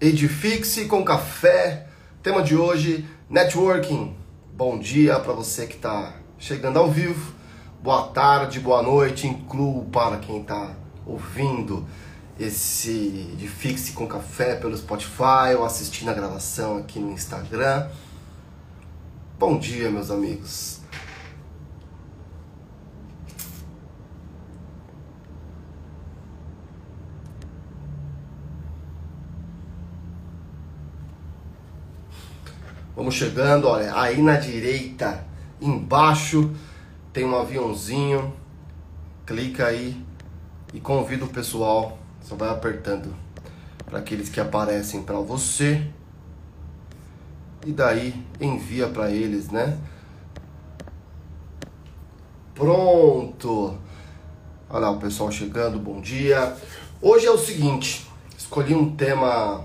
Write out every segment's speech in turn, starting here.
Edifique-se com café. Tema de hoje: networking. Bom dia para você que está chegando ao vivo. Boa tarde, boa noite. Incluo para quem está ouvindo esse Edifique-se com café pelo Spotify ou assistindo a gravação aqui no Instagram. Bom dia, meus amigos. Vamos chegando, olha, aí na direita, embaixo, tem um aviãozinho. Clica aí e convida o pessoal. Só vai apertando para aqueles que aparecem para você. E daí envia para eles, né? Pronto. Olha lá o pessoal chegando, bom dia. Hoje é o seguinte, escolhi um tema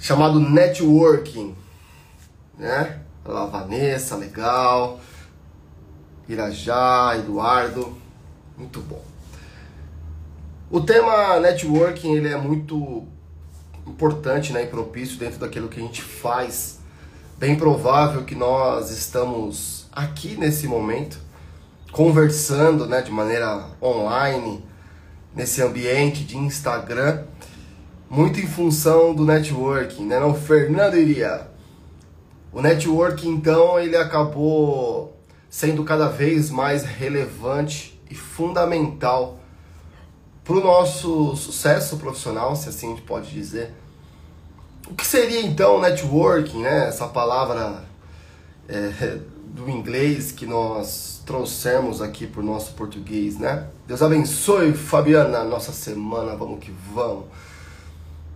chamado networking, né? Olha Vanessa, legal. Irajá, Eduardo, muito bom. O tema networking ele é muito importante né, e propício dentro daquilo que a gente faz. Bem provável que nós estamos aqui nesse momento conversando né, de maneira online, nesse ambiente de Instagram muito em função do networking, né? Não, Fernando iria. O networking, então, ele acabou sendo cada vez mais relevante e fundamental para o nosso sucesso profissional, se assim a gente pode dizer. O que seria então networking, né? Essa palavra é, do inglês que nós trouxemos aqui para o nosso português, né? Deus abençoe, Fabiana, nossa semana, vamos que vamos.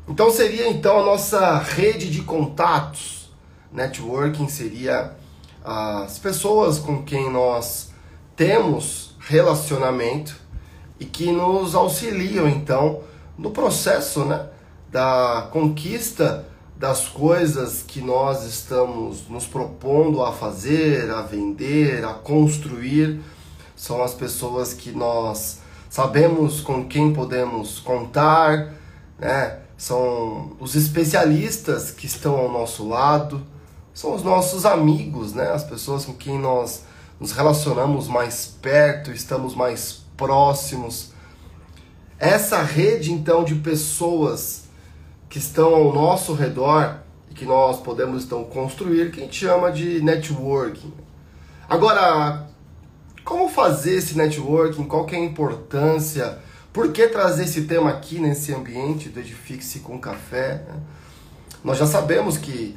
Então seria então a nossa rede de contatos. Networking seria as pessoas com quem nós temos relacionamento e que nos auxiliam então no processo, né, da conquista das coisas que nós estamos nos propondo a fazer, a vender, a construir. São as pessoas que nós sabemos com quem podemos contar, né? São os especialistas que estão ao nosso lado, são os nossos amigos, né? As pessoas com quem nós nos relacionamos mais perto, estamos mais próximos. Essa rede então de pessoas que estão ao nosso redor e que nós podemos então construir, que a gente chama de networking. Agora, como fazer esse networking? Qual que é a importância? Por que trazer esse tema aqui nesse ambiente do Edifique-se com Café? Né? Nós já sabemos que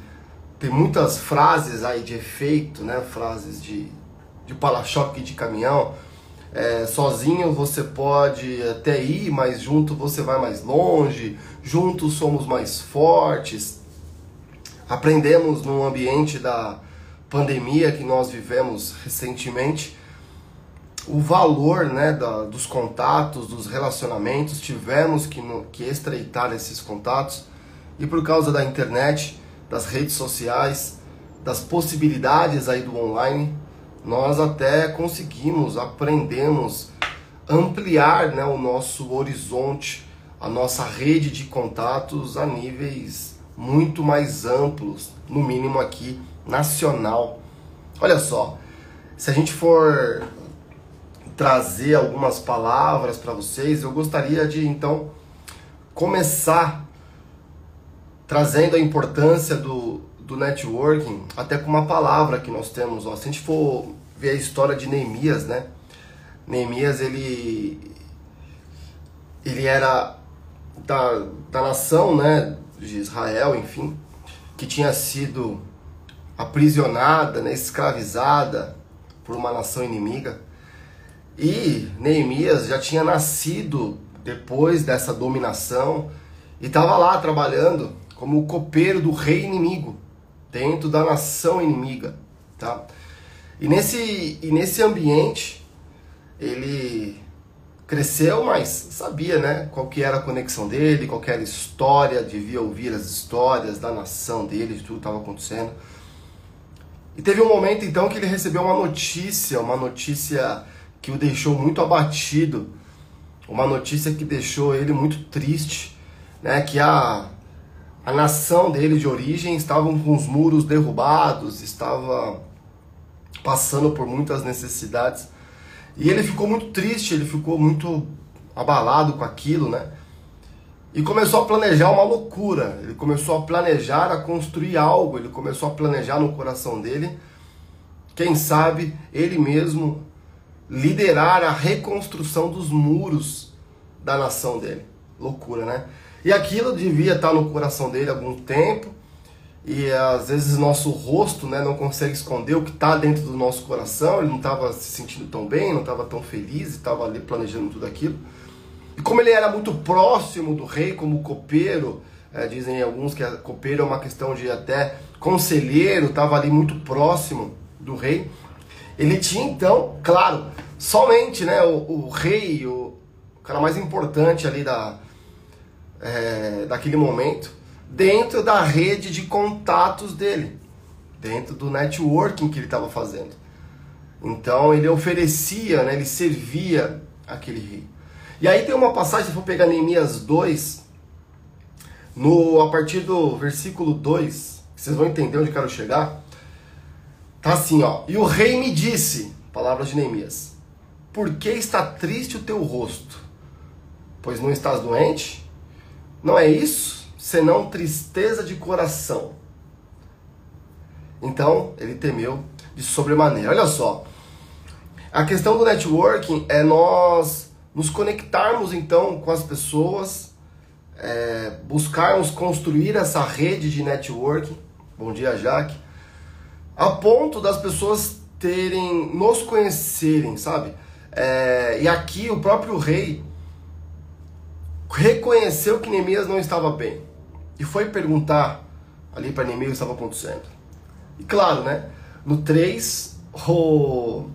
tem muitas frases aí de efeito, né? frases de, de para-choque de caminhão. É, sozinho você pode até ir, mas junto você vai mais longe, juntos somos mais fortes. Aprendemos no ambiente da pandemia que nós vivemos recentemente o valor né, da, dos contatos, dos relacionamentos, tivemos que, no, que estreitar esses contatos e por causa da internet, das redes sociais, das possibilidades aí do online, nós até conseguimos, aprendemos ampliar né, o nosso horizonte, a nossa rede de contatos a níveis muito mais amplos, no mínimo aqui nacional. Olha só, se a gente for trazer algumas palavras para vocês, eu gostaria de então começar trazendo a importância do, do networking, até com uma palavra que nós temos. Ó. Se a gente for ver a história de Neemias, né? Neemias, ele, ele era da, da nação né, de Israel, enfim, que tinha sido aprisionada, né, escravizada por uma nação inimiga. E Neemias já tinha nascido depois dessa dominação e estava lá trabalhando como o copeiro do rei inimigo, dentro da nação inimiga, tá? E nesse, e nesse ambiente, ele cresceu, mas sabia, né, qual que era a conexão dele, qual era a história, devia ouvir as histórias da nação dele, de tudo que estava acontecendo. E teve um momento então que ele recebeu uma notícia, uma notícia que o deixou muito abatido, uma notícia que deixou ele muito triste. né, que a, a nação dele de origem estavam com os muros derrubados, estava passando por muitas necessidades. E ele ficou muito triste, ele ficou muito abalado com aquilo, né? E começou a planejar uma loucura. Ele começou a planejar, a construir algo. Ele começou a planejar no coração dele. Quem sabe ele mesmo liderar a reconstrução dos muros da nação dele. Loucura, né? E aquilo devia estar no coração dele há algum tempo. E às vezes nosso rosto né, não consegue esconder o que está dentro do nosso coração. Ele não estava se sentindo tão bem, não estava tão feliz, estava ali planejando tudo aquilo. E como ele era muito próximo do rei, como copeiro, é, dizem alguns que copeiro é uma questão de até conselheiro, estava ali muito próximo do rei. Ele tinha então, claro, somente né, o, o rei, o, cara mais importante ali da, é, daquele momento, dentro da rede de contatos dele, dentro do networking que ele estava fazendo. Então ele oferecia, né, ele servia aquele rei. E aí tem uma passagem, se for pegar Neemias 2, no, a partir do versículo 2, vocês vão entender onde eu quero chegar. Tá assim, ó. E o rei me disse, palavras de Neemias, por que está triste o teu rosto? Pois não estás doente? Não é isso, senão tristeza de coração. Então ele temeu de sobremaneira. Olha só, a questão do networking é nós nos conectarmos então com as pessoas, é, buscarmos construir essa rede de networking. Bom dia, Jaque. A ponto das pessoas terem, nos conhecerem, sabe? É, e aqui o próprio rei reconheceu que Neemias não estava bem e foi perguntar ali para Neemias o que estava acontecendo. E claro, né? No 3, o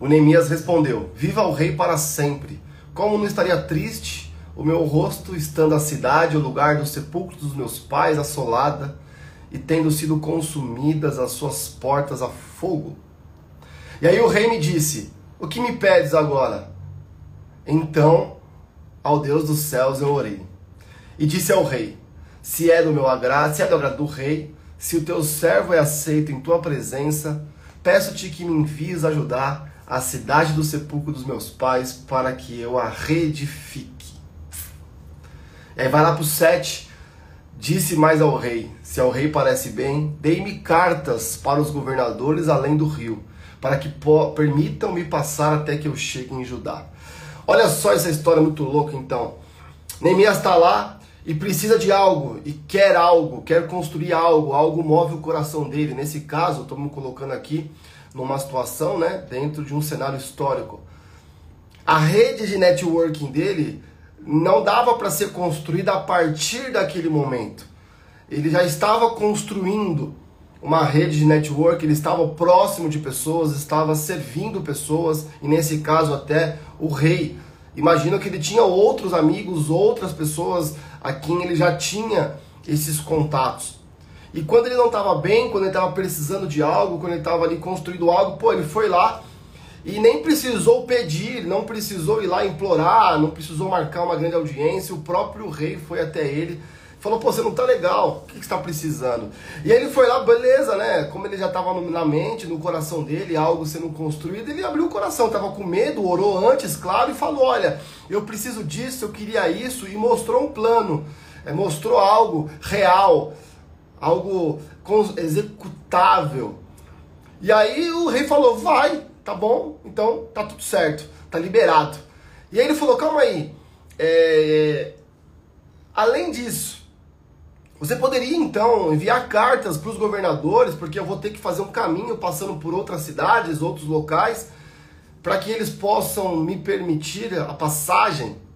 o Neemias respondeu: Viva o rei para sempre. Como não estaria triste o meu rosto estando a cidade, o lugar do sepulcro dos meus pais, assolada e tendo sido consumidas as suas portas a fogo? E aí o rei me disse: O que me pedes agora? Então, ao Deus dos céus eu orei. E disse ao rei: Se é do meu agrado, se é do agrado do rei, se o teu servo é aceito em tua presença, peço-te que me envies ajudar a cidade do sepulcro dos meus pais para que eu a reedifique. E aí vai lá para o 7. Disse mais ao rei: Se ao rei parece bem, dei-me cartas para os governadores além do rio, para que permitam-me passar até que eu chegue em Judá. Olha só essa história muito louca então. Neemias está lá e precisa de algo, e quer algo, quer construir algo, algo move o coração dele. Nesse caso, estamos colocando aqui numa situação, né, dentro de um cenário histórico. A rede de networking dele não dava para ser construída a partir daquele momento. Ele já estava construindo uma rede de network, ele estava próximo de pessoas, estava servindo pessoas, e nesse caso até o rei. Imagina que ele tinha outros amigos, outras pessoas a quem ele já tinha esses contatos. E quando ele não estava bem, quando ele estava precisando de algo, quando ele estava ali construindo algo, pô, ele foi lá e nem precisou pedir, não precisou ir lá implorar, não precisou marcar uma grande audiência, o próprio rei foi até ele falou, pô, você não tá legal, o que, você tá precisando? E ele foi lá, beleza, né? Como ele já tava na mente, no coração dele, algo sendo construído, ele abriu o coração, tava com medo, orou antes, claro, e falou, olha, eu preciso disso, eu queria isso, e mostrou um plano, é, mostrou algo real algo executável. E aí o rei falou: vai, tá bom, então tá tudo certo, tá liberado. E aí ele falou: calma aí, é... além disso, você poderia então enviar cartas para os governadores, porque eu vou ter que fazer um caminho passando por outras cidades, outros locais, para que eles possam me permitir a passagem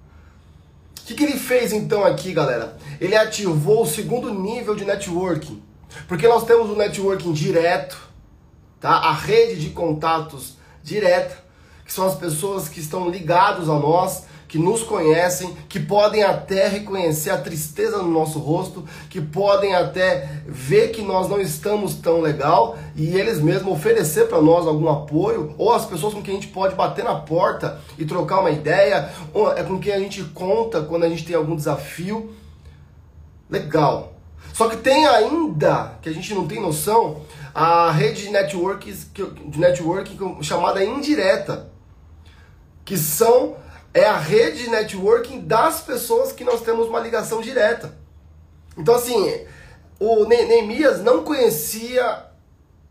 que, que ele fez então aqui, galera? Ele ativou o segundo nível de networking. Porque nós temos o networking direto, tá? A rede de contatos direta, que são as pessoas que estão ligados a nós, que nos conhecem, que podem até reconhecer a tristeza no nosso rosto, que podem até ver que nós não estamos tão legal e eles mesmos oferecer para nós algum apoio, ou as pessoas com quem a gente pode bater na porta e trocar uma ideia, ou é com quem a gente conta quando a gente tem algum desafio. Legal. Só que tem ainda, que a gente não tem noção, a rede de networking, de networking chamada indireta, que são é a rede de networking das pessoas que nós temos uma ligação direta. Então assim, o Neemias não conhecia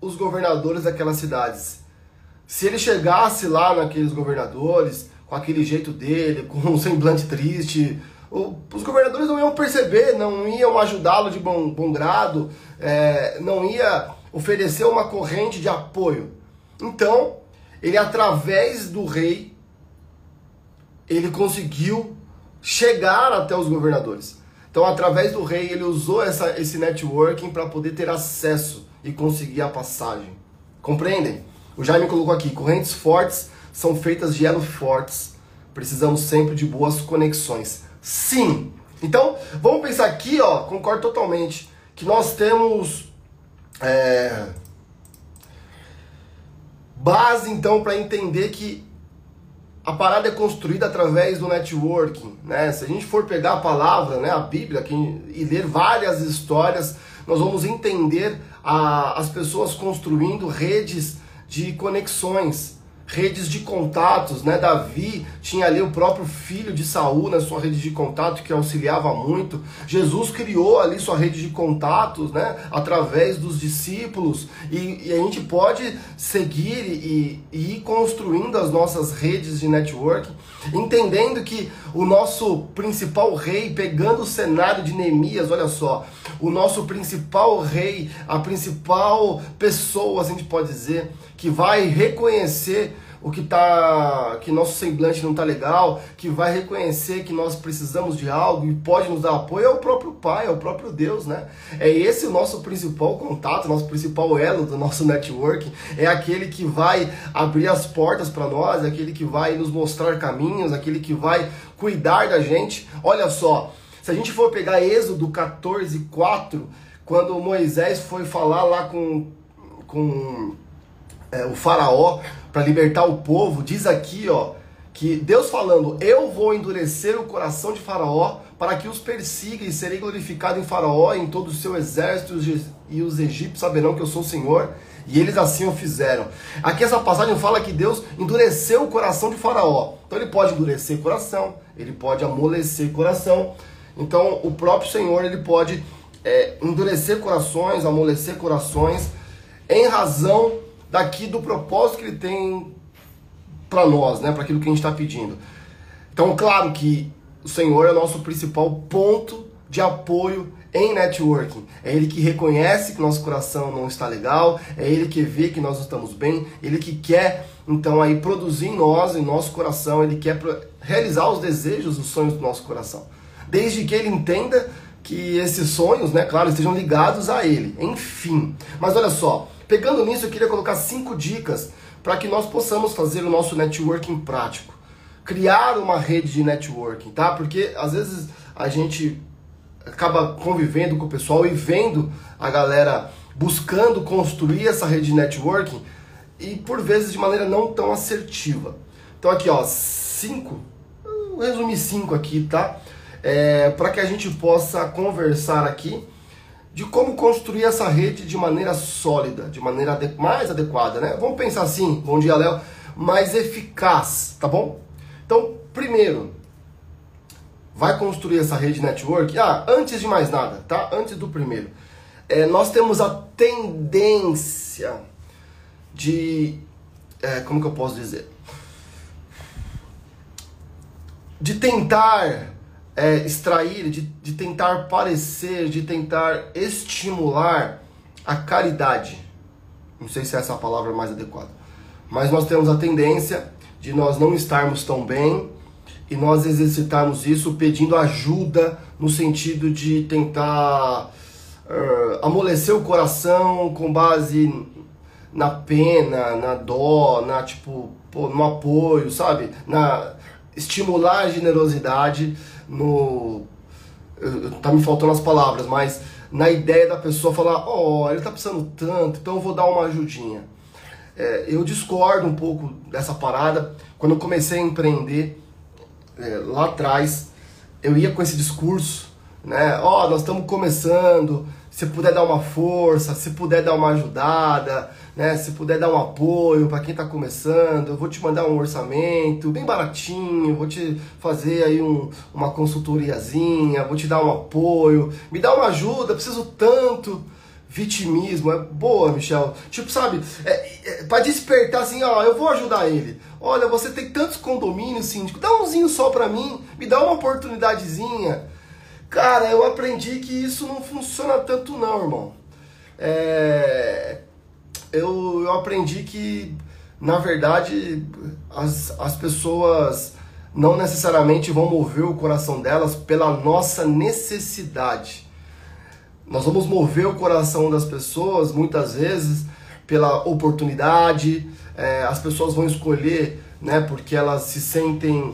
os governadores daquelas cidades. Se ele chegasse lá naqueles governadores, com aquele jeito dele, com um semblante triste, os governadores não iam perceber, não iam ajudá-lo de bom, bom grado, é, não ia oferecer uma corrente de apoio. Então, ele através do rei, ele conseguiu chegar até os governadores. Então, através do rei, ele usou essa, esse networking para poder ter acesso e conseguir a passagem. Compreendem? O Jaime colocou aqui: correntes fortes são feitas de elo fortes. Precisamos sempre de boas conexões. Sim. Então, vamos pensar aqui, ó, concordo totalmente, que nós temos é, base então para entender que a parada é construída através do networking, né? Se a gente for pegar a palavra, né, a Bíblia, e ler várias histórias, nós vamos entender a, as pessoas construindo redes de conexões redes de contatos, né? Davi tinha ali o próprio filho de Saul na sua rede de contato que auxiliava muito. Jesus criou ali sua rede de contatos, né? Através dos discípulos e, e a gente pode seguir e, e, ir construindo as nossas redes de networking, entendendo que o nosso principal rei, pegando o cenário de Neemias, olha só, o nosso principal rei, a principal pessoa, a gente pode dizer, que vai reconhecer o que tá que nosso semblante não tá legal, que vai reconhecer que nós precisamos de algo e pode nos dar apoio é o próprio Pai, é o próprio Deus, né? É esse o nosso principal contato, nosso principal elo do nosso network, é aquele que vai abrir as portas para nós, é aquele que vai nos mostrar caminhos, aquele que vai cuidar da gente. Olha só, se a gente for pegar Êxodo 14, 4, quando Moisés foi falar lá com, com é, o faraó para libertar o povo, diz aqui, ó, que Deus falando: "Eu vou endurecer o coração de Faraó para que os persiga e serei glorificado em Faraó e em todo o seu exército e os egípcios saberão que eu sou o Senhor." E eles assim o fizeram. Aqui essa passagem fala que Deus endureceu o coração de Faraó. Então ele pode endurecer o coração, ele pode amolecer o coração. Então o próprio Senhor ele pode é, endurecer corações, amolecer corações, em razão daqui do propósito que ele tem para nós, né, para aquilo que a gente está pedindo. Então, claro que o Senhor é o nosso principal ponto de apoio em networking. É Ele que reconhece que nosso coração não está legal, é Ele que vê que nós estamos bem, Ele que quer, então, aí produzir em nós, em nosso coração, Ele quer realizar os desejos, os sonhos do nosso coração. Desde que Ele entenda que esses sonhos, né, claro, estejam ligados a Ele. Enfim. Mas olha só, Pegando nisso, eu queria colocar cinco dicas para que nós possamos fazer o nosso networking prático. Criar uma rede de networking, tá? Porque às vezes a gente acaba convivendo com o pessoal e vendo a galera buscando construir essa rede de networking e por vezes de maneira não tão assertiva. Então aqui ó, cinco, vou resumir cinco aqui, tá? É, para que a gente possa conversar aqui de como construir essa rede de maneira sólida, de maneira ade mais adequada, né? Vamos pensar assim, bom dia, Léo, mais eficaz, tá bom? Então, primeiro, vai construir essa rede network. Ah, antes de mais nada, tá? Antes do primeiro, é, nós temos a tendência de, é, como que eu posso dizer, de tentar é, extrair, de, de tentar parecer, de tentar estimular a caridade. Não sei se essa é a palavra mais adequada. Mas nós temos a tendência de nós não estarmos tão bem e nós exercitarmos isso pedindo ajuda no sentido de tentar uh, amolecer o coração com base na pena, na dó, na tipo, no apoio, sabe? Na estimular a generosidade no. Tá me faltando as palavras, mas na ideia da pessoa falar: Ó, oh, ele tá precisando tanto, então eu vou dar uma ajudinha. É, eu discordo um pouco dessa parada. Quando eu comecei a empreender é, lá atrás, eu ia com esse discurso, né? Ó, oh, nós estamos começando, se puder dar uma força, se puder dar uma ajudada, né? Se puder dar um apoio para quem está começando, eu vou te mandar um orçamento bem baratinho, vou te fazer aí um, uma consultoriazinha, vou te dar um apoio, me dá uma ajuda, preciso tanto. Vitimismo, é boa, Michel. Tipo, sabe, é, é, para despertar assim, ó, eu vou ajudar ele. Olha, você tem tantos condomínios, síndico, dá umzinho só para mim, me dá uma oportunidadezinha. Cara, eu aprendi que isso não funciona tanto não, irmão. É... Eu, eu aprendi que, na verdade, as, as pessoas não necessariamente vão mover o coração delas pela nossa necessidade. Nós vamos mover o coração das pessoas, muitas vezes, pela oportunidade. É, as pessoas vão escolher, né, porque elas se sentem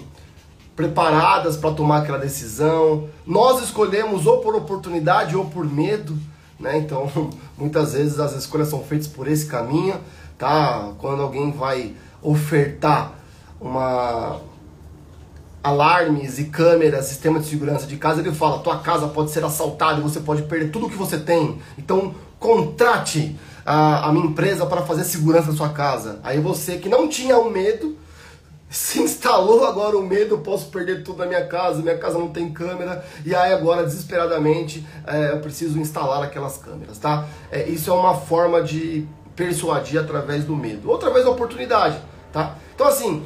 preparadas para tomar aquela decisão. Nós escolhemos ou por oportunidade ou por medo, né? Então, muitas vezes as escolhas são feitas por esse caminho, tá? Quando alguém vai ofertar uma alarmes e câmeras, sistema de segurança de casa, ele fala: "Tua casa pode ser assaltada você pode perder tudo que você tem". Então, contrate a, a minha empresa para fazer segurança da sua casa. Aí você que não tinha o medo, se instalou agora o medo, posso perder tudo na minha casa, minha casa não tem câmera, e aí agora, desesperadamente, é, eu preciso instalar aquelas câmeras, tá? É, isso é uma forma de persuadir através do medo, ou através da oportunidade, tá? Então assim,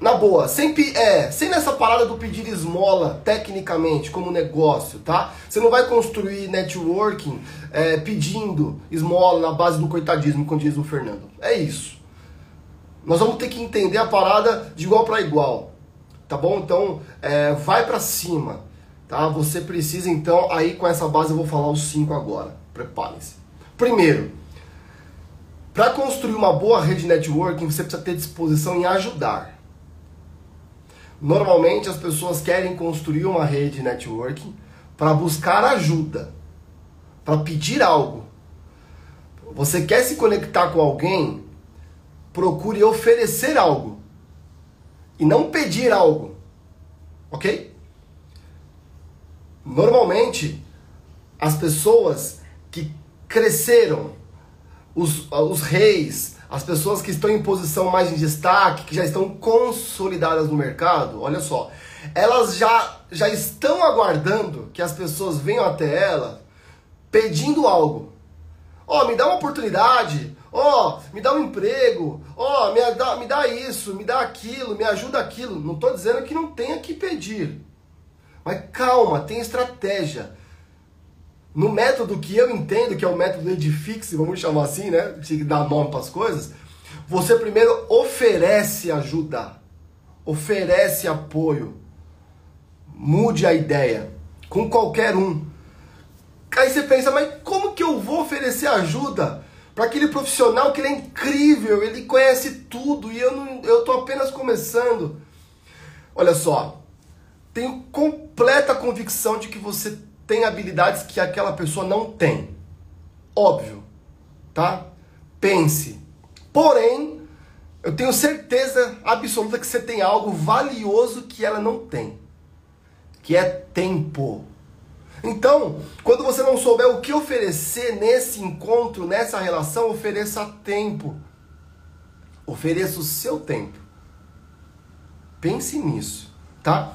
na boa, sem, é, sem nessa parada do pedir esmola, tecnicamente, como negócio, tá? Você não vai construir networking é, pedindo esmola na base do coitadismo, como diz o Fernando. É isso. Nós vamos ter que entender a parada de igual para igual, tá bom? Então, é, vai para cima, tá? Você precisa então, aí com essa base eu vou falar os cinco agora. Preparem-se. Primeiro, para construir uma boa rede networking, você precisa ter disposição em ajudar. Normalmente as pessoas querem construir uma rede networking para buscar ajuda, para pedir algo. Você quer se conectar com alguém? Procure oferecer algo e não pedir algo. Ok? Normalmente, as pessoas que cresceram, os, os reis, as pessoas que estão em posição mais em destaque, que já estão consolidadas no mercado, olha só, elas já, já estão aguardando que as pessoas venham até ela pedindo algo. Ó, oh, me dá uma oportunidade, ó, oh, me dá um emprego, ó, oh, me, dá, me dá isso, me dá aquilo, me ajuda aquilo. Não estou dizendo que não tenha que pedir. Mas calma, tem estratégia. No método que eu entendo, que é o método Edifix, vamos chamar assim, né? Que dar nome para as coisas. Você primeiro oferece ajuda, oferece apoio, mude a ideia com qualquer um. Aí você pensa, mas como que eu vou oferecer ajuda para aquele profissional que ele é incrível, ele conhece tudo e eu não, eu tô apenas começando. Olha só, tenho completa convicção de que você tem habilidades que aquela pessoa não tem. Óbvio, tá? Pense. Porém, eu tenho certeza absoluta que você tem algo valioso que ela não tem, que é tempo. Então, quando você não souber o que oferecer nesse encontro, nessa relação, ofereça tempo. Ofereça o seu tempo. Pense nisso, tá?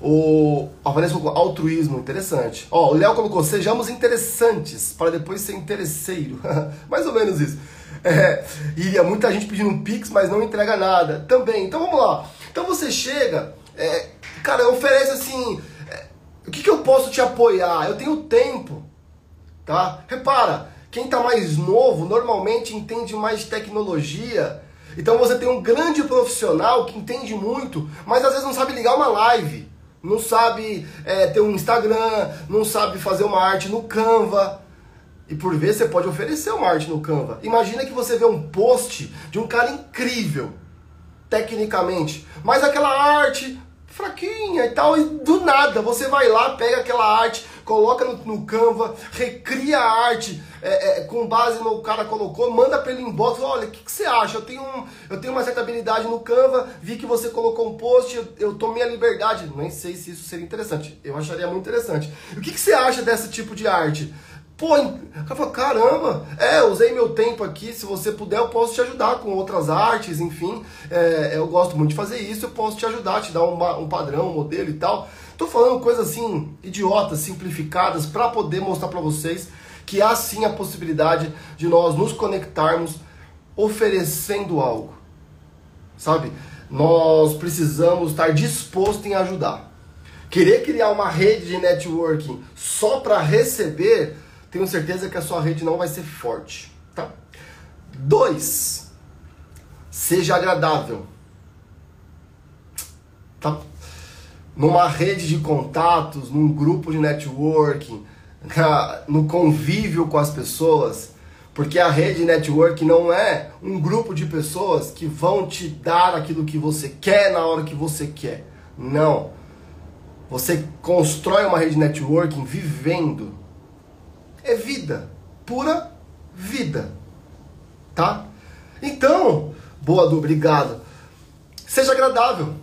O a Vanessa colocou altruísmo, interessante. Ó, o Léo colocou, sejamos interessantes para depois ser interesseiro. Mais ou menos isso. É, e muita gente pedindo um pix, mas não entrega nada. Também. Então vamos lá. Então você chega, é, cara, oferece assim, o que, que eu posso te apoiar? Eu tenho tempo, tá? Repara, quem está mais novo normalmente entende mais tecnologia. Então você tem um grande profissional que entende muito, mas às vezes não sabe ligar uma live, não sabe é, ter um Instagram, não sabe fazer uma arte no Canva. E por vezes você pode oferecer uma arte no Canva. Imagina que você vê um post de um cara incrível, tecnicamente, mas aquela arte fraquinha e tal, e do nada você vai lá, pega aquela arte, coloca no, no Canva, recria a arte é, é, com base no que o cara colocou, manda pelo inbox, olha, o que, que, você acha? Eu tenho, um, eu tenho uma certa habilidade no Canva, vi que você colocou um post, eu, eu tomei a liberdade, nem sei se isso seria interessante, eu acharia muito interessante. O que, que você acha desse tipo de arte? Pô, cara falou, caramba, é, usei meu tempo aqui, se você puder eu posso te ajudar com outras artes, enfim, é, eu gosto muito de fazer isso, eu posso te ajudar, te dar um, um padrão, um modelo e tal. Tô falando coisas assim, idiotas, simplificadas, para poder mostrar para vocês que há sim a possibilidade de nós nos conectarmos oferecendo algo, sabe? Nós precisamos estar disposto em ajudar. Querer criar uma rede de networking só para receber tenho certeza que a sua rede não vai ser forte, tá? Dois, seja agradável, tá? Numa rede de contatos, num grupo de networking, no convívio com as pessoas, porque a rede network não é um grupo de pessoas que vão te dar aquilo que você quer na hora que você quer. Não. Você constrói uma rede networking vivendo é vida, pura vida, tá? Então, boa do obrigado. Seja agradável.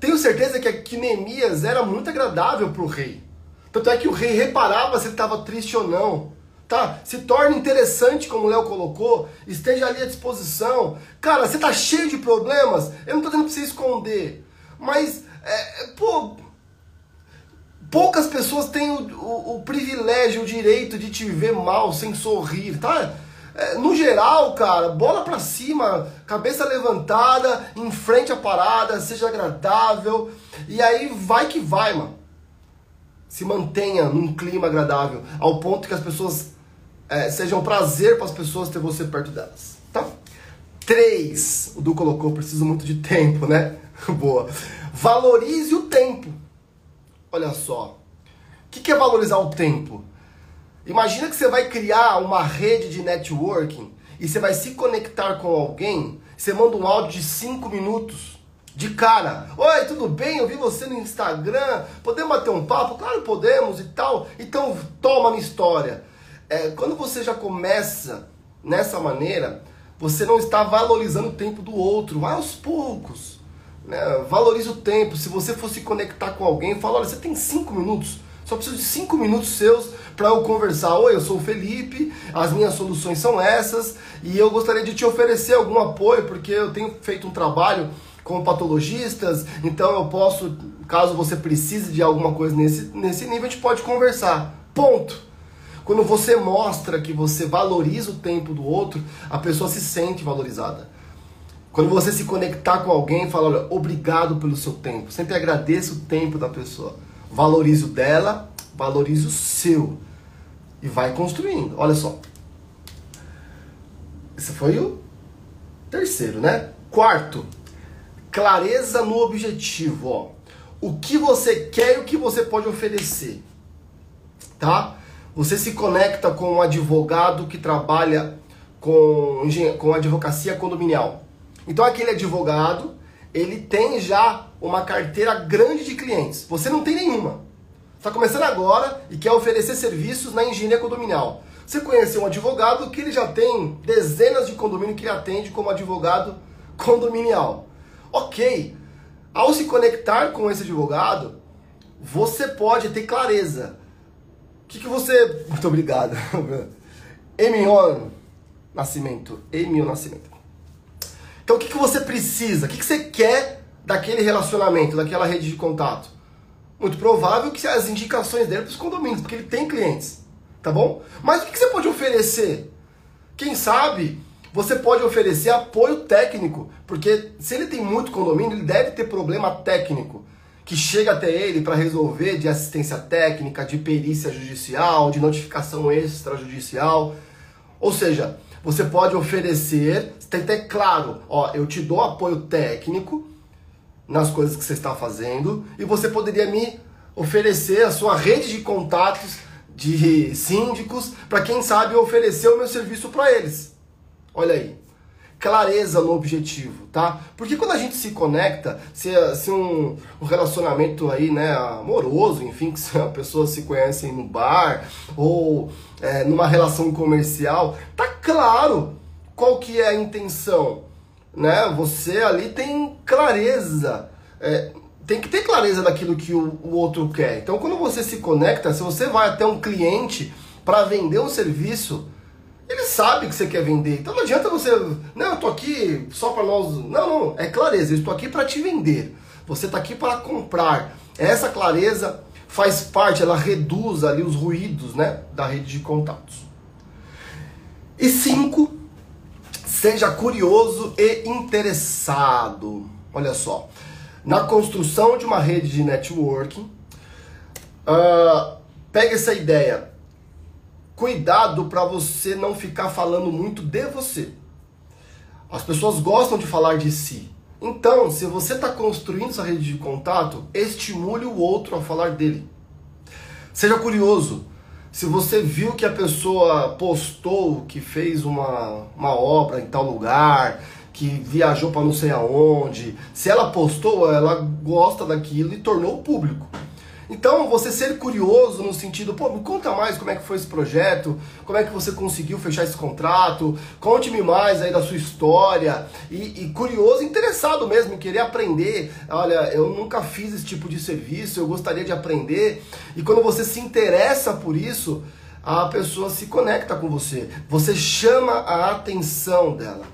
Tenho certeza que, que Neemias era muito agradável para o rei. Tanto é que o rei reparava se ele estava triste ou não. Tá? Se torne interessante, como o Léo colocou, esteja ali à disposição. Cara, você tá cheio de problemas, eu não tô dizendo pra você esconder. Mas, é, pô, Poucas pessoas têm o, o, o, privilégio, o direito de te ver mal, sem sorrir, tá? É, no geral, cara, bola pra cima, cabeça levantada, em frente à parada, seja agradável. E aí vai que vai, mano. Se mantenha num clima agradável, ao ponto que as pessoas é, seja prazer para as pessoas ter você perto delas, tá? Três, o Du colocou, preciso muito de tempo, né? Boa. Valorize o tempo. Olha só. O que, é valorizar o tempo? Imagina que você vai criar uma rede de networking e você vai se conectar com alguém, você manda um áudio de 5 minutos. De cara, oi, tudo bem? Eu vi você no Instagram, podemos bater um papo? Claro, podemos e tal. Então, toma minha história. É, quando você já começa nessa maneira, você não está valorizando o tempo do outro, vai aos poucos. Né? Valorize o tempo. Se você for se conectar com alguém, fala: olha, você tem cinco minutos. Só preciso de cinco minutos seus para eu conversar. Oi, eu sou o Felipe, as minhas soluções são essas e eu gostaria de te oferecer algum apoio porque eu tenho feito um trabalho com patologistas, então eu posso, caso você precise de alguma coisa nesse, nesse nível, a gente pode conversar. Ponto. Quando você mostra que você valoriza o tempo do outro, a pessoa se sente valorizada. Quando você se conectar com alguém, fala, olha, obrigado pelo seu tempo. Sempre agradeça o tempo da pessoa. Valorize o dela, valorize o seu. E vai construindo. Olha só. Esse foi o terceiro, né? Quarto, clareza no objetivo, ó. O que você quer e o que você pode oferecer. Tá? Você se conecta com um advogado que trabalha com, com advocacia condominial. Então aquele advogado, ele tem já uma carteira grande de clientes. Você não tem nenhuma. Está começando agora e quer oferecer serviços na engenharia condominial. Você conhece um advogado que ele já tem dezenas de condomínios que ele atende como advogado condominial. Ok. Ao se conectar com esse advogado, você pode ter clareza. O que, que você. Muito obrigado. Emion Nascimento. Emion Nascimento. Então o que, que você precisa? O que, que você quer daquele relacionamento, daquela rede de contato? Muito provável que as indicações dele para os condomínios, porque ele tem clientes, tá bom? Mas o que, que você pode oferecer? Quem sabe você pode oferecer apoio técnico, porque se ele tem muito condomínio, ele deve ter problema técnico que chega até ele para resolver de assistência técnica, de perícia judicial, de notificação extrajudicial. Ou seja, você pode oferecer, tem que ter claro, ó, eu te dou apoio técnico nas coisas que você está fazendo e você poderia me oferecer a sua rede de contatos de síndicos para quem sabe oferecer o meu serviço para eles. Olha aí. Clareza no objetivo, tá? Porque quando a gente se conecta, se, se um, um, relacionamento aí, né, amoroso, enfim, que as pessoas se conhecem no bar ou é, numa relação comercial, tá claro qual que é a intenção, né? Você ali tem clareza, é, tem que ter clareza daquilo que o, o outro quer. Então, quando você se conecta, se você vai até um cliente para vender um serviço, ele sabe que você quer vender. Então não adianta você, não, eu tô aqui só para nós. Não, não, é clareza, eu estou aqui para te vender. Você está aqui para comprar. Essa clareza faz parte, ela reduz ali os ruídos, né, da rede de contatos. E cinco, seja curioso e interessado. Olha só, na construção de uma rede de networking, uh, pega essa ideia cuidado para você não ficar falando muito de você. As pessoas gostam de falar de si. Então, se você está construindo essa rede de contato, estimule o outro a falar dele. Seja curioso. Se você viu que a pessoa postou que fez uma, uma obra em tal lugar, que viajou para não sei aonde, se ela postou, ela gosta daquilo e tornou público. Então, você ser curioso no sentido, pô, me conta mais como é que foi esse projeto, como é que você conseguiu fechar esse contrato, conte-me mais aí da sua história, e, e curioso, interessado mesmo em querer aprender. Olha, eu nunca fiz esse tipo de serviço, eu gostaria de aprender. E quando você se interessa por isso, a pessoa se conecta com você, você chama a atenção dela.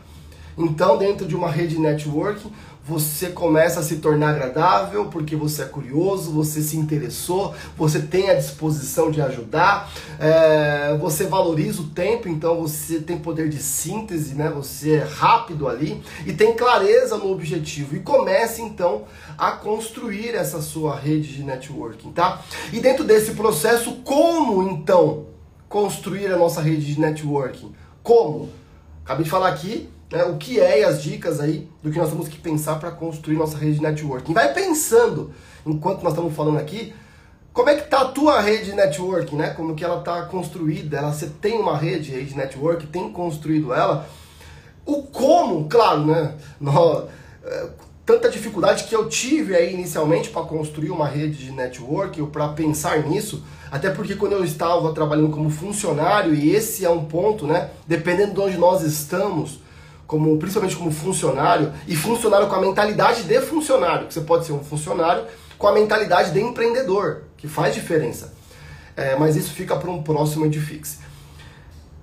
Então, dentro de uma rede networking, você começa a se tornar agradável porque você é curioso, você se interessou, você tem a disposição de ajudar, é, você valoriza o tempo, então você tem poder de síntese, né? Você é rápido ali e tem clareza no objetivo e comece então a construir essa sua rede de networking, tá? E dentro desse processo, como então construir a nossa rede de networking? Como? Acabei de falar aqui né, o que é e as dicas aí do que nós temos que pensar para construir nossa rede de networking. Vai pensando, enquanto nós estamos falando aqui, como é que está a tua rede de networking, né? Como que ela está construída, ela, você tem uma rede, rede de networking, tem construído ela. O como, claro, né? No, é, tanta dificuldade que eu tive aí inicialmente para construir uma rede de networking, ou para pensar nisso, até porque quando eu estava trabalhando como funcionário, e esse é um ponto, né? Dependendo de onde nós estamos, como principalmente como funcionário, e funcionário com a mentalidade de funcionário, que você pode ser um funcionário com a mentalidade de empreendedor, que faz diferença. É, mas isso fica para um próximo Edifix.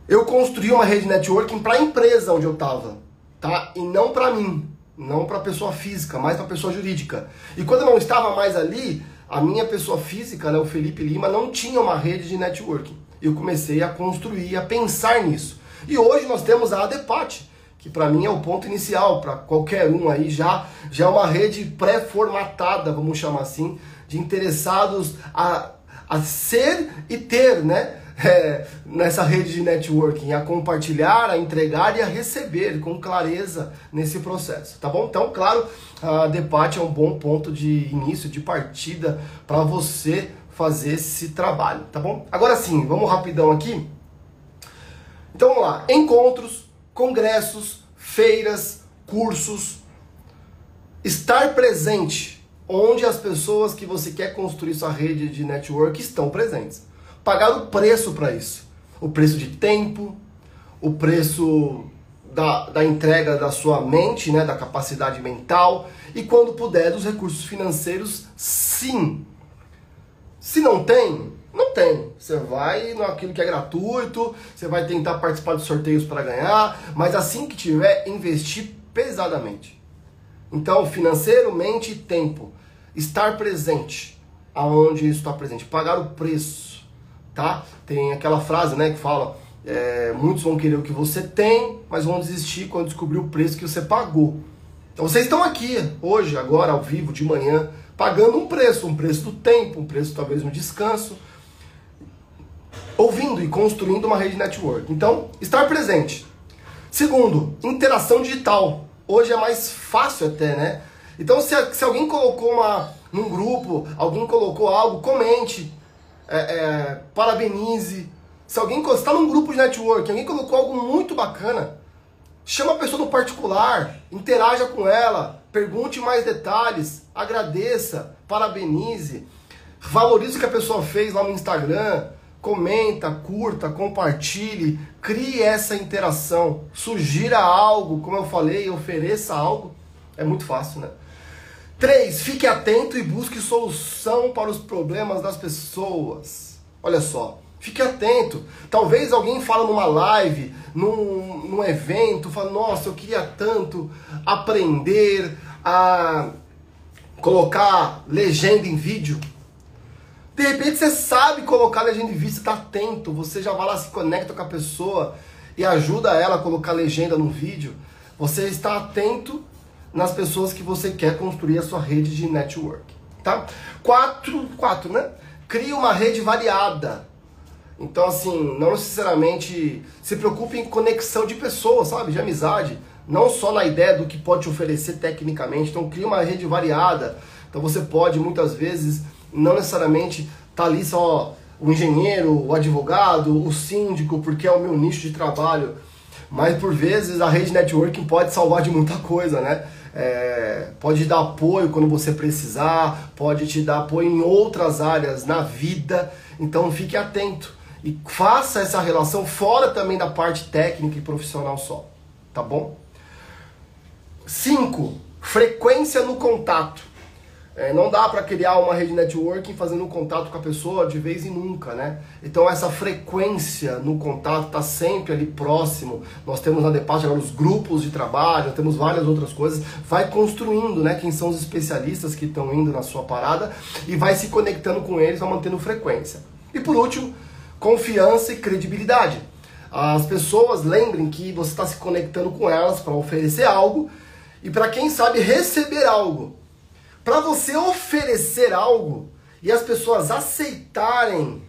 Eu construí uma rede networking para a empresa onde eu estava, tá? E não para mim, não para pessoa física, mas para pessoa jurídica. E quando eu não estava mais ali, a minha pessoa física, né, o Felipe Lima, não tinha uma rede de networking. Eu comecei a construir, a pensar nisso. E hoje nós temos a ADEPAT, que para mim é o ponto inicial, para qualquer um aí já, já é uma rede pré-formatada, vamos chamar assim, de interessados a, a ser e ter, né? É, nessa rede de networking, a compartilhar, a entregar e a receber com clareza nesse processo, tá bom? Então, claro, a debate é um bom ponto de início, de partida para você fazer esse trabalho, tá bom? Agora sim, vamos rapidão aqui. Então vamos lá, encontros, congressos, feiras, cursos. Estar presente onde as pessoas que você quer construir sua rede de network estão presentes. Pagar o preço para isso. O preço de tempo, o preço da, da entrega da sua mente, né, da capacidade mental e quando puder dos recursos financeiros, sim. Se não tem, não tem. Você vai naquilo que é gratuito, você vai tentar participar de sorteios para ganhar, mas assim que tiver, investir pesadamente. Então, financeiro, mente e tempo. Estar presente aonde isso está presente. Pagar o preço, tá? Tem aquela frase, né, que fala é, muitos vão querer o que você tem, mas vão desistir quando descobrir o preço que você pagou. Então vocês estão aqui hoje, agora, ao vivo, de manhã, pagando um preço, um preço do tempo, um preço talvez no descanso, ouvindo e construindo uma rede network. Então, estar presente. Segundo, interação digital. Hoje é mais fácil até, né? Então, se, se alguém colocou uma num grupo, alguém colocou algo, comente, é, é, parabenize. Se alguém está num grupo de network, alguém colocou algo muito bacana, Chama a pessoa no particular, interaja com ela, pergunte mais detalhes, agradeça, parabenize, valorize o que a pessoa fez lá no Instagram, comenta, curta, compartilhe, crie essa interação, sugira algo, como eu falei, ofereça algo. É muito fácil, né? 3. Fique atento e busque solução para os problemas das pessoas. Olha só, fique atento. Talvez alguém fala numa live, num, num evento, fala, nossa, eu queria tanto aprender a colocar legenda em vídeo. De repente você sabe colocar legenda em você está atento, você já vai lá, se conecta com a pessoa e ajuda ela a colocar legenda no vídeo. Você está atento nas pessoas que você quer construir a sua rede de network, tá? Quatro, quatro, né? Crie uma rede variada. Então, assim, não necessariamente se preocupe em conexão de pessoas, sabe? De amizade. Não só na ideia do que pode te oferecer tecnicamente. Então, crie uma rede variada. Então, você pode, muitas vezes, não necessariamente tá ali só o engenheiro, o advogado, o síndico, porque é o meu nicho de trabalho. Mas, por vezes, a rede networking pode salvar de muita coisa, né? é, pode dar apoio quando você precisar, pode te dar apoio em outras áreas na vida. Então fique atento e faça essa relação fora também da parte técnica e profissional só, tá bom? 5. Frequência no contato. É, não dá para criar uma rede networking fazendo contato com a pessoa de vez em nunca, né? Então essa frequência no contato está sempre ali próximo. Nós temos na Depart agora os grupos de trabalho, temos várias outras coisas. Vai construindo, né? Quem são os especialistas que estão indo na sua parada e vai se conectando com eles, vai mantendo frequência. E por último, confiança e credibilidade. As pessoas lembrem que você está se conectando com elas para oferecer algo e para quem sabe receber algo. Para você oferecer algo e as pessoas aceitarem,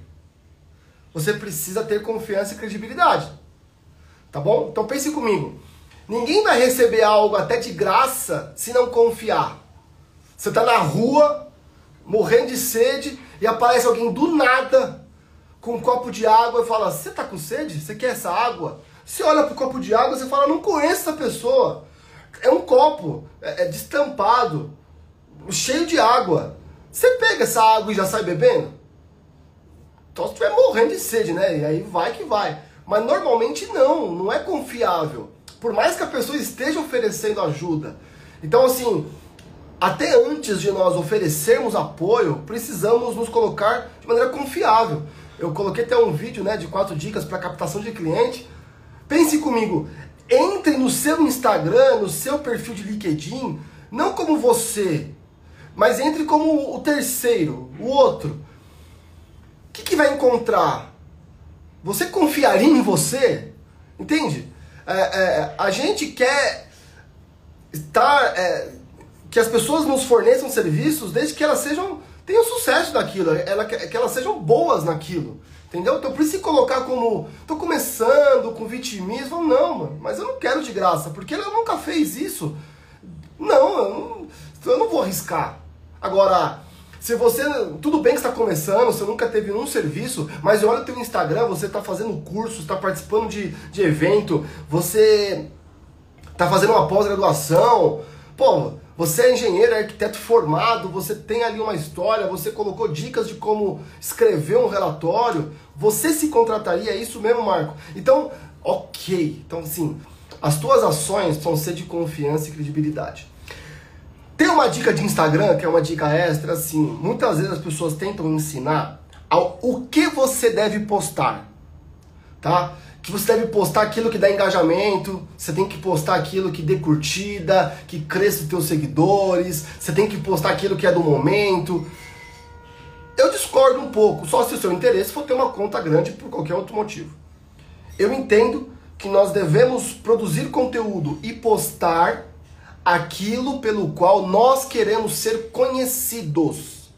você precisa ter confiança e credibilidade. Tá bom? Então pense comigo. Ninguém vai receber algo até de graça se não confiar. Você está na rua, morrendo de sede, e aparece alguém do nada com um copo de água e fala: Você está com sede? Você quer essa água? Você olha para o copo de água e fala: Não conheço essa pessoa. É um copo, é, é destampado cheio de água. Você pega essa água e já sai bebendo? Só se estiver morrendo de sede, né? E aí vai que vai. Mas normalmente não, não é confiável. Por mais que a pessoa esteja oferecendo ajuda. Então, assim, até antes de nós oferecermos apoio, precisamos nos colocar de maneira confiável. Eu coloquei até um vídeo né, de quatro dicas para captação de cliente. Pense comigo, entre no seu Instagram, no seu perfil de LinkedIn, não como você, mas entre como o terceiro, o outro. O que, que vai encontrar? Você confiaria em você? Entende? É, é, a gente quer estar. É, que as pessoas nos forneçam serviços desde que elas sejam. tenham sucesso naquilo, ela, que elas sejam boas naquilo. Entendeu? Então, por isso se colocar como. tô começando com vitimismo, não, mano, mas eu não quero de graça, porque ela nunca fez isso. Não, eu não, eu não vou arriscar. Agora, se você. Tudo bem que está começando, você nunca teve um serviço, mas olha o teu Instagram, você está fazendo curso, está participando de, de evento, você está fazendo uma pós-graduação. Pô, você é engenheiro, é arquiteto formado, você tem ali uma história, você colocou dicas de como escrever um relatório. Você se contrataria, é isso mesmo, Marco? Então, ok. Então, assim, as tuas ações vão ser de confiança e credibilidade. Tem uma dica de Instagram, que é uma dica extra, assim, muitas vezes as pessoas tentam ensinar ao, o que você deve postar, tá? Que você deve postar aquilo que dá engajamento, você tem que postar aquilo que dê curtida, que cresça os teus seguidores, você tem que postar aquilo que é do momento. Eu discordo um pouco, só se o seu interesse for ter uma conta grande por qualquer outro motivo. Eu entendo que nós devemos produzir conteúdo e postar aquilo pelo qual nós queremos ser conhecidos.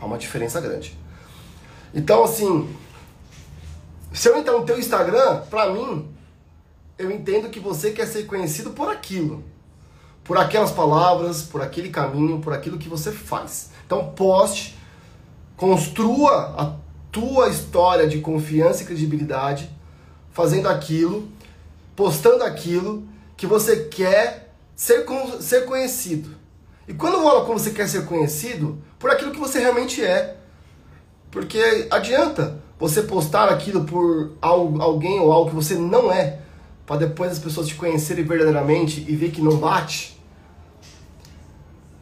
Há uma diferença grande. Então, assim, se eu entrar no teu Instagram, pra mim, eu entendo que você quer ser conhecido por aquilo. Por aquelas palavras, por aquele caminho, por aquilo que você faz. Então, poste, construa a tua história de confiança e credibilidade fazendo aquilo postando aquilo que você quer ser, ser conhecido. E quando falo como você quer ser conhecido, por aquilo que você realmente é. Porque adianta você postar aquilo por algo, alguém ou algo que você não é, para depois as pessoas te conhecerem verdadeiramente e ver que não bate.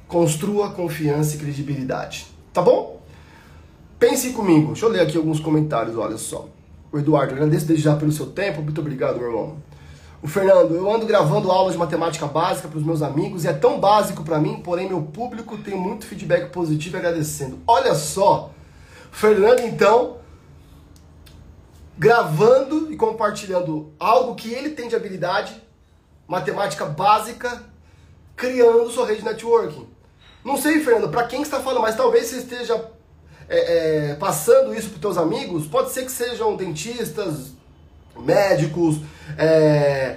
Construa confiança e credibilidade. Tá bom? Pense comigo. Deixa eu ler aqui alguns comentários, olha só. O Eduardo, agradeço desde já pelo seu tempo. Muito obrigado, meu irmão. O Fernando, eu ando gravando aulas de matemática básica para os meus amigos e é tão básico para mim, porém meu público tem muito feedback positivo e agradecendo. Olha só, Fernando então gravando e compartilhando algo que ele tem de habilidade, matemática básica, criando sua rede de networking. Não sei, Fernando, para quem está falando, mas talvez você esteja é, é, passando isso para os teus amigos. Pode ser que sejam dentistas, médicos, é,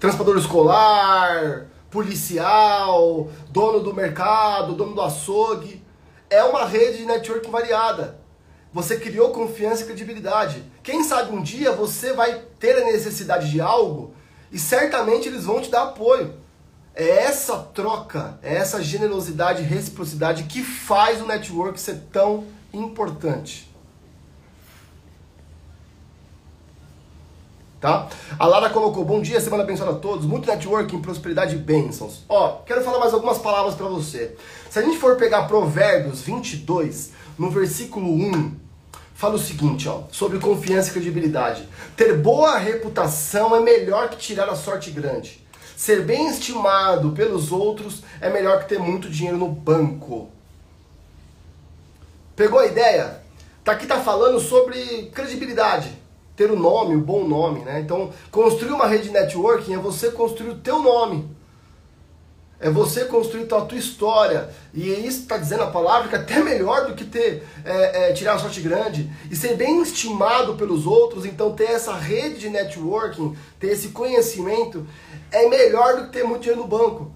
transportador escolar, policial, dono do mercado, dono do açougue. É uma rede de networking variada. Você criou confiança e credibilidade. Quem sabe um dia você vai ter a necessidade de algo e certamente eles vão te dar apoio. É essa troca, é essa generosidade e reciprocidade que faz o network ser tão importante. Tá? A Lara colocou, bom dia, semana abençoada a todos, muito networking, prosperidade e bênçãos. Ó, quero falar mais algumas palavras para você. Se a gente for pegar Provérbios 22, no versículo 1, fala o seguinte, ó, sobre confiança e credibilidade. Ter boa reputação é melhor que tirar a sorte grande. Ser bem estimado pelos outros é melhor que ter muito dinheiro no banco. Pegou a ideia? Tá aqui tá falando sobre credibilidade ter o nome, o bom nome, né? Então, construir uma rede de networking é você construir o teu nome. É você construir a tua história. E isso está dizendo a palavra que é até melhor do que ter é, é, tirar a sorte grande. E ser bem estimado pelos outros, então ter essa rede de networking, ter esse conhecimento, é melhor do que ter muito dinheiro no banco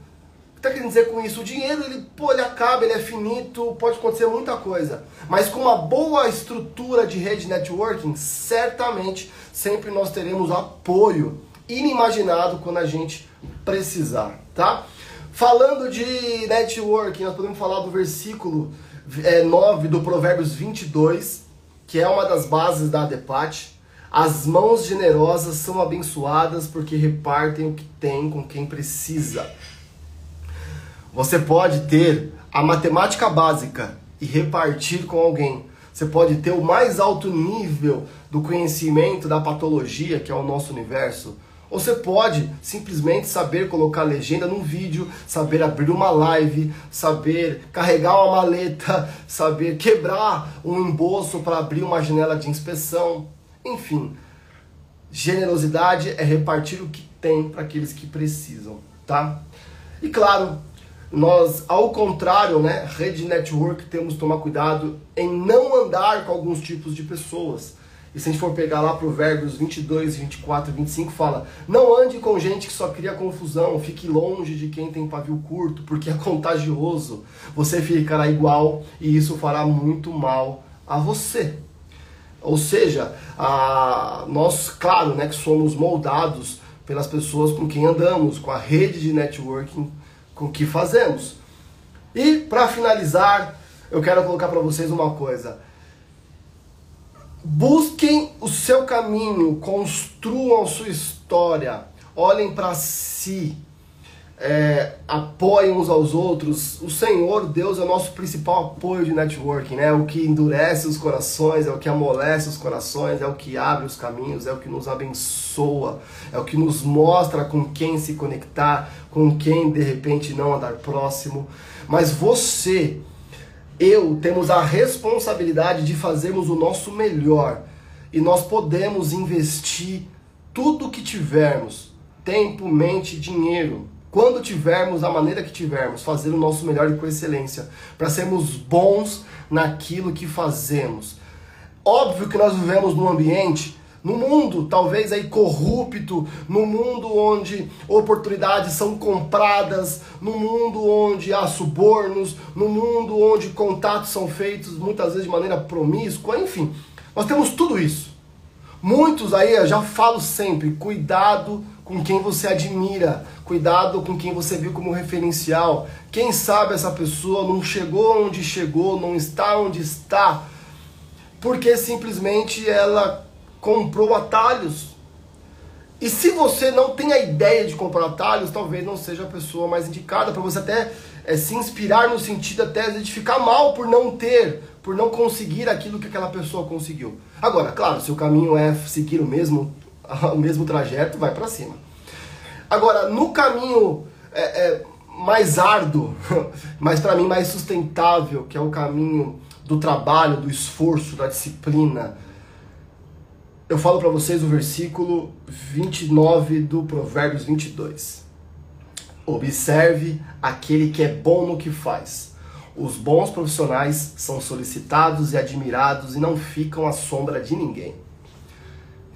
está querendo dizer com isso? O dinheiro, ele, pô, ele acaba, ele é finito, pode acontecer muita coisa. Mas com uma boa estrutura de rede networking, certamente sempre nós teremos apoio inimaginado quando a gente precisar, tá? Falando de networking, nós podemos falar do versículo é, 9 do Provérbios 22, que é uma das bases da ADEPAT. As mãos generosas são abençoadas porque repartem o que tem com quem precisa. Você pode ter a matemática básica e repartir com alguém. Você pode ter o mais alto nível do conhecimento da patologia, que é o nosso universo. Ou você pode simplesmente saber colocar legenda num vídeo, saber abrir uma live, saber carregar uma maleta, saber quebrar um embolso para abrir uma janela de inspeção. Enfim, generosidade é repartir o que tem para aqueles que precisam, tá? E claro, nós, ao contrário, né, rede network, temos que tomar cuidado em não andar com alguns tipos de pessoas. E se a gente for pegar lá Provérbios 22, 24 e 25, fala: Não ande com gente que só cria confusão, fique longe de quem tem pavio curto, porque é contagioso. Você ficará igual e isso fará muito mal a você. Ou seja, a, nós, claro, né, que somos moldados pelas pessoas com quem andamos, com a rede de networking com o que fazemos. E para finalizar, eu quero colocar para vocês uma coisa. Busquem o seu caminho, construam sua história, olhem para si, é, apoiem uns aos outros. O Senhor, Deus, é o nosso principal apoio de networking, né? É o que endurece os corações, é o que amolece os corações, é o que abre os caminhos, é o que nos abençoa, é o que nos mostra com quem se conectar, com quem de repente não andar próximo. Mas você, eu, temos a responsabilidade de fazermos o nosso melhor e nós podemos investir tudo o que tivermos tempo, mente, dinheiro quando tivermos, da maneira que tivermos, fazer o nosso melhor e com excelência, para sermos bons naquilo que fazemos. Óbvio que nós vivemos num ambiente, no mundo talvez aí corrupto, no mundo onde oportunidades são compradas, no mundo onde há subornos, no mundo onde contatos são feitos muitas vezes de maneira promíscua, enfim, nós temos tudo isso. Muitos aí, eu já falo sempre, cuidado com quem você admira, cuidado com quem você viu como referencial. Quem sabe essa pessoa não chegou onde chegou, não está onde está, porque simplesmente ela comprou atalhos. E se você não tem a ideia de comprar atalhos, talvez não seja a pessoa mais indicada para você até é, se inspirar no sentido até de ficar mal por não ter, por não conseguir aquilo que aquela pessoa conseguiu. Agora, claro, se o caminho é seguir o mesmo, o mesmo trajeto, vai para cima. Agora, no caminho é, é, mais árduo, mas para mim mais sustentável, que é o caminho do trabalho, do esforço, da disciplina, eu falo para vocês o versículo 29 do Provérbios 22. Observe aquele que é bom no que faz. Os bons profissionais são solicitados e admirados e não ficam à sombra de ninguém.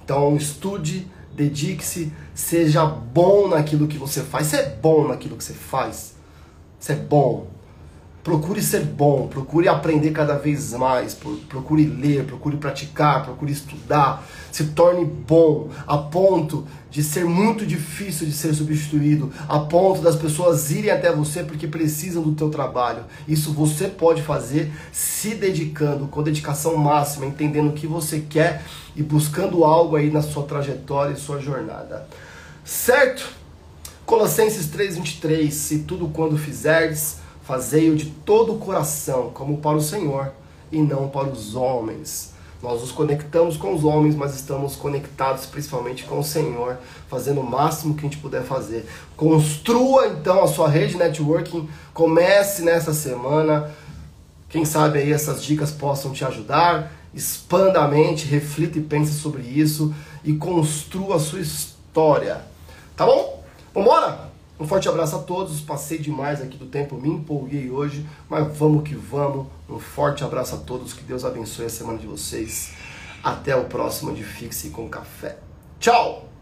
Então, estude, dedique-se, seja bom naquilo que você faz. Você é bom naquilo que você faz. Você é bom. Procure ser bom, procure aprender cada vez mais, procure ler, procure praticar, procure estudar, se torne bom a ponto de ser muito difícil de ser substituído, a ponto das pessoas irem até você porque precisam do teu trabalho. Isso você pode fazer se dedicando, com dedicação máxima, entendendo o que você quer e buscando algo aí na sua trajetória e sua jornada. Certo? Colossenses 3:23, se tudo quando fizerdes Fazei-o de todo o coração, como para o Senhor, e não para os homens. Nós nos conectamos com os homens, mas estamos conectados principalmente com o Senhor, fazendo o máximo que a gente puder fazer. Construa então a sua rede networking, comece nessa semana. Quem sabe aí essas dicas possam te ajudar. Expanda a mente, reflita e pense sobre isso e construa a sua história. Tá bom? Vambora? Um forte abraço a todos. Passei demais aqui do tempo, me empolguei hoje, mas vamos que vamos. Um forte abraço a todos. Que Deus abençoe a semana de vocês. Até o próximo de Fixe com Café. Tchau!